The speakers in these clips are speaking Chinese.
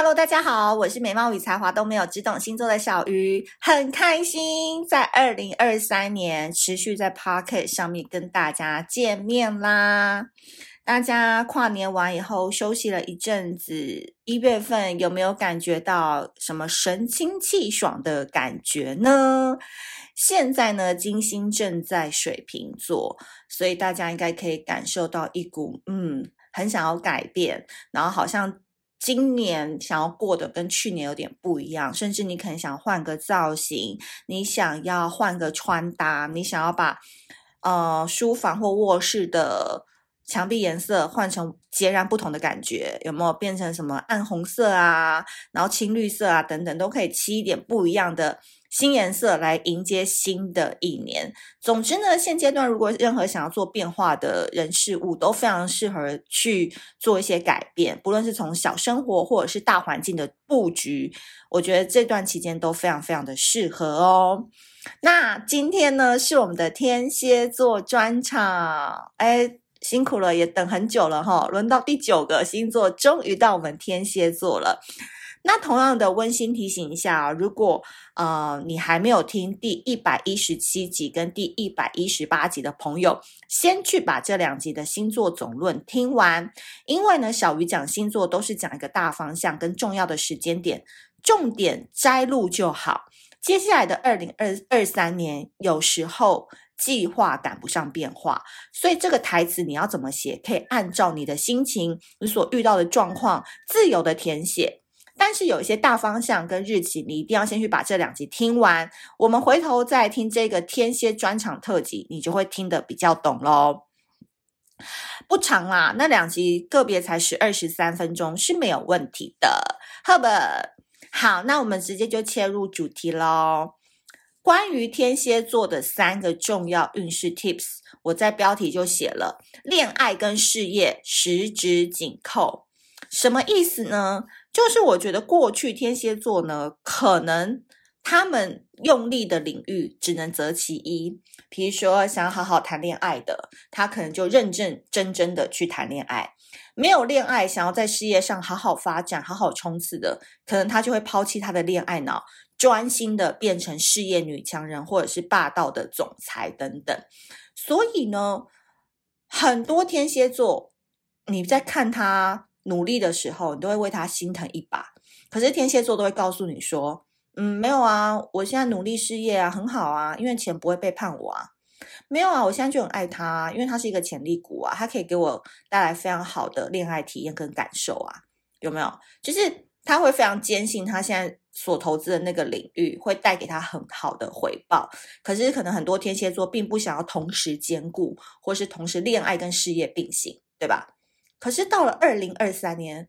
Hello，大家好，我是美貌与才华都没有，只懂星座的小鱼，很开心在二零二三年持续在 Pocket 上面跟大家见面啦。大家跨年完以后休息了一阵子，一月份有没有感觉到什么神清气爽的感觉呢？现在呢，金星正在水瓶座，所以大家应该可以感受到一股嗯，很想要改变，然后好像。今年想要过得跟去年有点不一样，甚至你可能想换个造型，你想要换个穿搭，你想要把呃书房或卧室的墙壁颜色换成截然不同的感觉，有没有变成什么暗红色啊，然后青绿色啊等等，都可以漆一点不一样的。新颜色来迎接新的一年。总之呢，现阶段如果任何想要做变化的人事物，都非常适合去做一些改变，不论是从小生活或者是大环境的布局，我觉得这段期间都非常非常的适合哦。那今天呢，是我们的天蝎座专场，哎，辛苦了，也等很久了哈，轮到第九个星座，终于到我们天蝎座了。那同样的温馨提醒一下啊，如果呃你还没有听第一百一十七集跟第一百一十八集的朋友，先去把这两集的星座总论听完。因为呢，小鱼讲星座都是讲一个大方向跟重要的时间点，重点摘录就好。接下来的二零二三年，有时候计划赶不上变化，所以这个台词你要怎么写，可以按照你的心情、你所遇到的状况自由的填写。但是有一些大方向跟日期，你一定要先去把这两集听完。我们回头再听这个天蝎专场特辑，你就会听得比较懂喽。不长啦，那两集个别才十二十三分钟是没有问题的。好吧，好，那我们直接就切入主题喽。关于天蝎座的三个重要运势 Tips，我在标题就写了：恋爱跟事业十指紧扣。什么意思呢？就是我觉得过去天蝎座呢，可能他们用力的领域只能择其一。比如说想好好谈恋爱的，他可能就认认真真的去谈恋爱；没有恋爱，想要在事业上好好发展、好好冲刺的，可能他就会抛弃他的恋爱脑，专心的变成事业女强人或者是霸道的总裁等等。所以呢，很多天蝎座，你在看他。努力的时候，你都会为他心疼一把。可是天蝎座都会告诉你说：“嗯，没有啊，我现在努力事业啊，很好啊，因为钱不会背叛我啊。没有啊，我现在就很爱他啊，因为他是一个潜力股啊，他可以给我带来非常好的恋爱体验跟感受啊。有没有？就是他会非常坚信他现在所投资的那个领域会带给他很好的回报。可是可能很多天蝎座并不想要同时兼顾，或是同时恋爱跟事业并行，对吧？”可是到了二零二三年，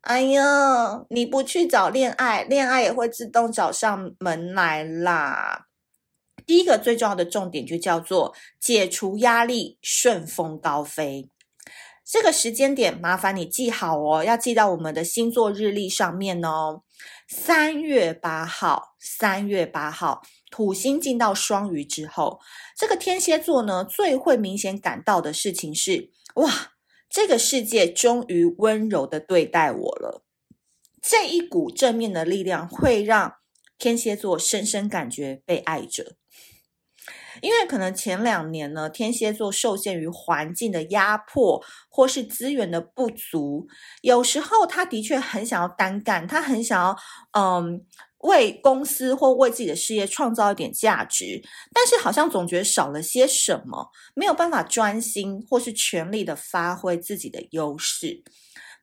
哎呀，你不去找恋爱，恋爱也会自动找上门来啦。第一个最重要的重点就叫做解除压力，顺风高飞。这个时间点麻烦你记好哦，要记到我们的星座日历上面哦。三月八号，三月八号，土星进到双鱼之后，这个天蝎座呢，最会明显感到的事情是，哇。这个世界终于温柔的对待我了，这一股正面的力量会让天蝎座深深感觉被爱着。因为可能前两年呢，天蝎座受限于环境的压迫或是资源的不足，有时候他的确很想要单干，他很想要，嗯。为公司或为自己的事业创造一点价值，但是好像总觉得少了些什么，没有办法专心或是全力的发挥自己的优势。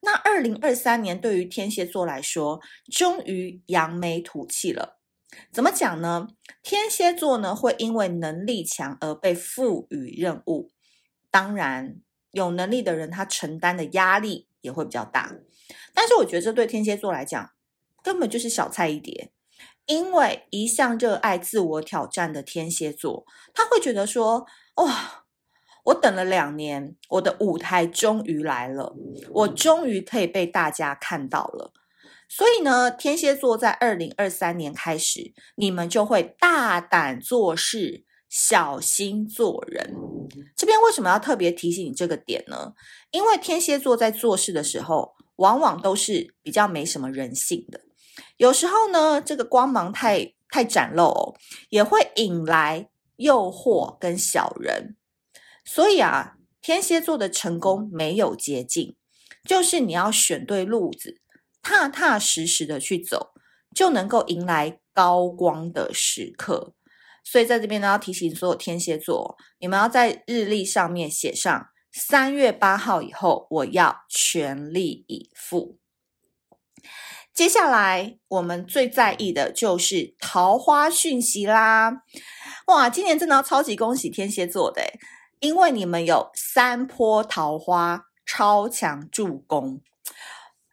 那二零二三年对于天蝎座来说，终于扬眉吐气了。怎么讲呢？天蝎座呢，会因为能力强而被赋予任务，当然有能力的人他承担的压力也会比较大。但是我觉得这对天蝎座来讲，根本就是小菜一碟，因为一向热爱自我挑战的天蝎座，他会觉得说：“哇，我等了两年，我的舞台终于来了，我终于可以被大家看到了。”所以呢，天蝎座在二零二三年开始，你们就会大胆做事，小心做人。这边为什么要特别提醒你这个点呢？因为天蝎座在做事的时候，往往都是比较没什么人性的。有时候呢，这个光芒太太展露哦，也会引来诱惑跟小人。所以啊，天蝎座的成功没有捷径，就是你要选对路子，踏踏实实的去走，就能够迎来高光的时刻。所以在这边呢，要提醒所有天蝎座，你们要在日历上面写上三月八号以后，我要全力以赴。接下来我们最在意的就是桃花讯息啦！哇，今年真的要超级恭喜天蝎座的，因为你们有三波桃花超强助攻。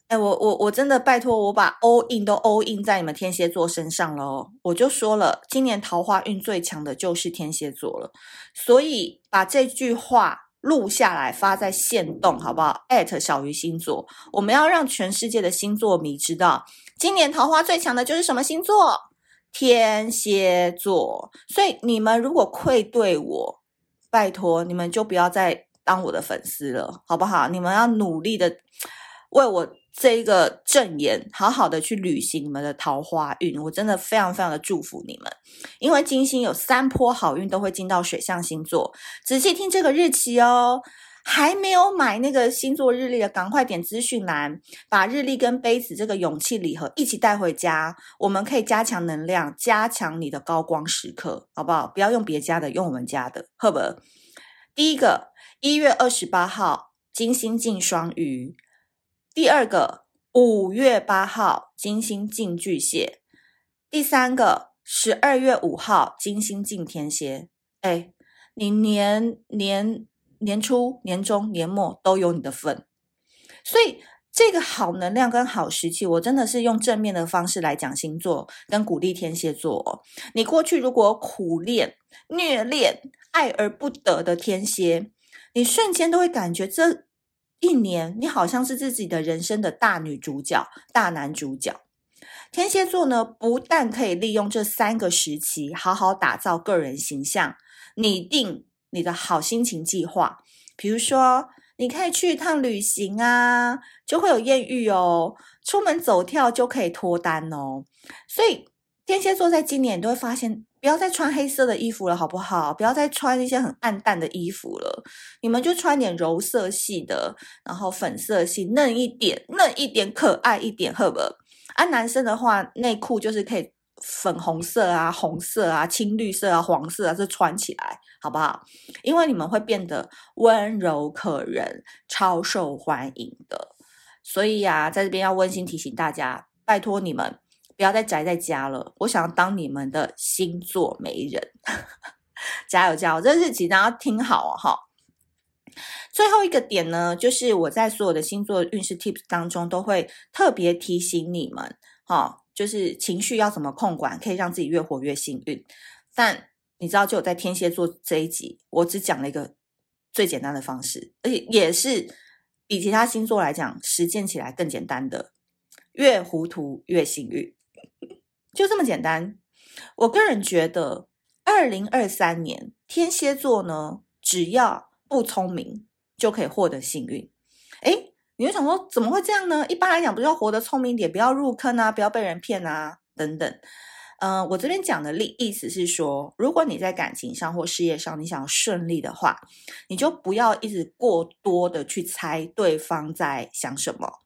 哎，我我我真的拜托，我把 all in 都 all in 在你们天蝎座身上了哦！我就说了，今年桃花运最强的就是天蝎座了，所以把这句话。录下来发在线动，好不好？@小鱼星座，我们要让全世界的星座迷知道，今年桃花最强的就是什么星座？天蝎座。所以你们如果愧对我，拜托你们就不要再当我的粉丝了，好不好？你们要努力的为我。这一个正言，好好的去履行你们的桃花运，我真的非常非常的祝福你们，因为金星有三波好运都会进到水象星座。仔细听这个日期哦，还没有买那个星座日历的，赶快点资讯栏，把日历跟杯子这个勇气礼盒一起带回家，我们可以加强能量，加强你的高光时刻，好不好？不要用别家的，用我们家的，好不？第一个，一月二十八号，金星进双鱼。第二个，五月八号，金星进巨蟹；第三个，十二月五号，金星进天蝎。哎，你年年年初、年中、年末都有你的份，所以这个好能量跟好时期，我真的是用正面的方式来讲星座，跟鼓励天蝎座。你过去如果苦恋、虐恋、爱而不得的天蝎，你瞬间都会感觉这。一年，你好像是自己的人生的大女主角、大男主角。天蝎座呢，不但可以利用这三个时期好好打造个人形象，拟定你的好心情计划。比如说，你可以去一趟旅行啊，就会有艳遇哦；出门走跳就可以脱单哦。所以，天蝎座在今年都会发现。不要再穿黑色的衣服了，好不好？不要再穿一些很暗淡的衣服了。你们就穿点柔色系的，然后粉色系，嫩一点，嫩一点，可爱一点，好不好？啊，男生的话，内裤就是可以粉红色啊、红色啊、青绿色啊、黄色啊，这穿起来好不好？因为你们会变得温柔可人，超受欢迎的。所以呀、啊，在这边要温馨提醒大家，拜托你们。不要再宅在家了，我想要当你们的星座媒人，加油加油！这日期大家听好哦，哈。最后一个点呢，就是我在所有的星座运势 Tips 当中都会特别提醒你们，哈，就是情绪要怎么控管，可以让自己越活越幸运。但你知道，就我在天蝎座这一集，我只讲了一个最简单的方式，而且也是比其他星座来讲实践起来更简单的，越糊涂越幸运。就这么简单。我个人觉得，二零二三年天蝎座呢，只要不聪明就可以获得幸运。诶，你会想说，怎么会这样呢？一般来讲，不是要活得聪明点，不要入坑啊，不要被人骗啊，等等。嗯、我这边讲的意意思是说，如果你在感情上或事业上你想要顺利的话，你就不要一直过多的去猜对方在想什么。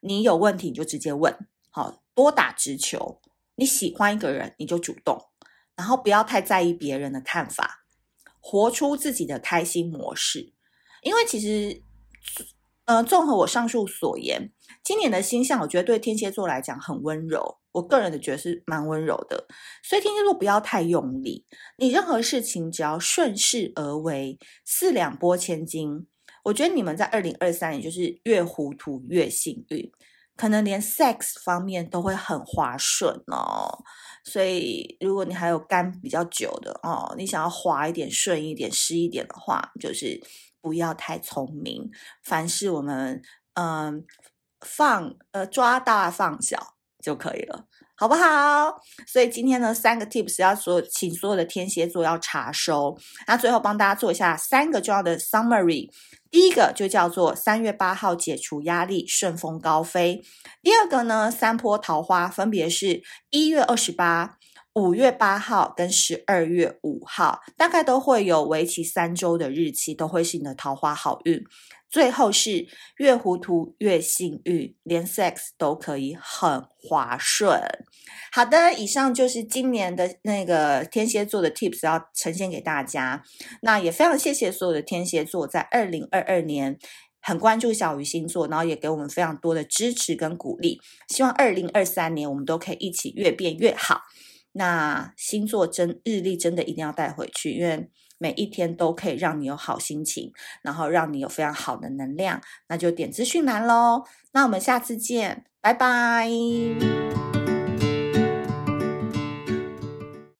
你有问题你就直接问，好，多打直球。你喜欢一个人，你就主动，然后不要太在意别人的看法，活出自己的开心模式。因为其实，呃，综合我上述所言，今年的星象，我觉得对天蝎座来讲很温柔。我个人的觉得是蛮温柔的，所以天蝎座不要太用力，你任何事情只要顺势而为，四两拨千斤。我觉得你们在二零二三年就是越糊涂越幸运。可能连 sex 方面都会很滑顺哦，所以如果你还有干比较久的哦，你想要滑一点、顺一点、湿一点的话，就是不要太聪明，凡事我们嗯放呃抓大放小就可以了。好不好？所以今天呢，三个 tips 要所请所有的天蝎座要查收。那最后帮大家做一下三个重要的 summary。第一个就叫做三月八号解除压力，顺风高飞。第二个呢，三波桃花分别是一月二十八、五月八号跟十二月五号，大概都会有为期三周的日期，都会是你的桃花好运。最后是越糊涂越幸运，连 sex 都可以很滑顺。好的，以上就是今年的那个天蝎座的 tips 要呈现给大家。那也非常谢谢所有的天蝎座在二零二二年很关注小鱼星座，然后也给我们非常多的支持跟鼓励。希望二零二三年我们都可以一起越变越好。那星座真日历真的一定要带回去，因为每一天都可以让你有好心情，然后让你有非常好的能量。那就点资讯栏喽。那我们下次见，拜拜。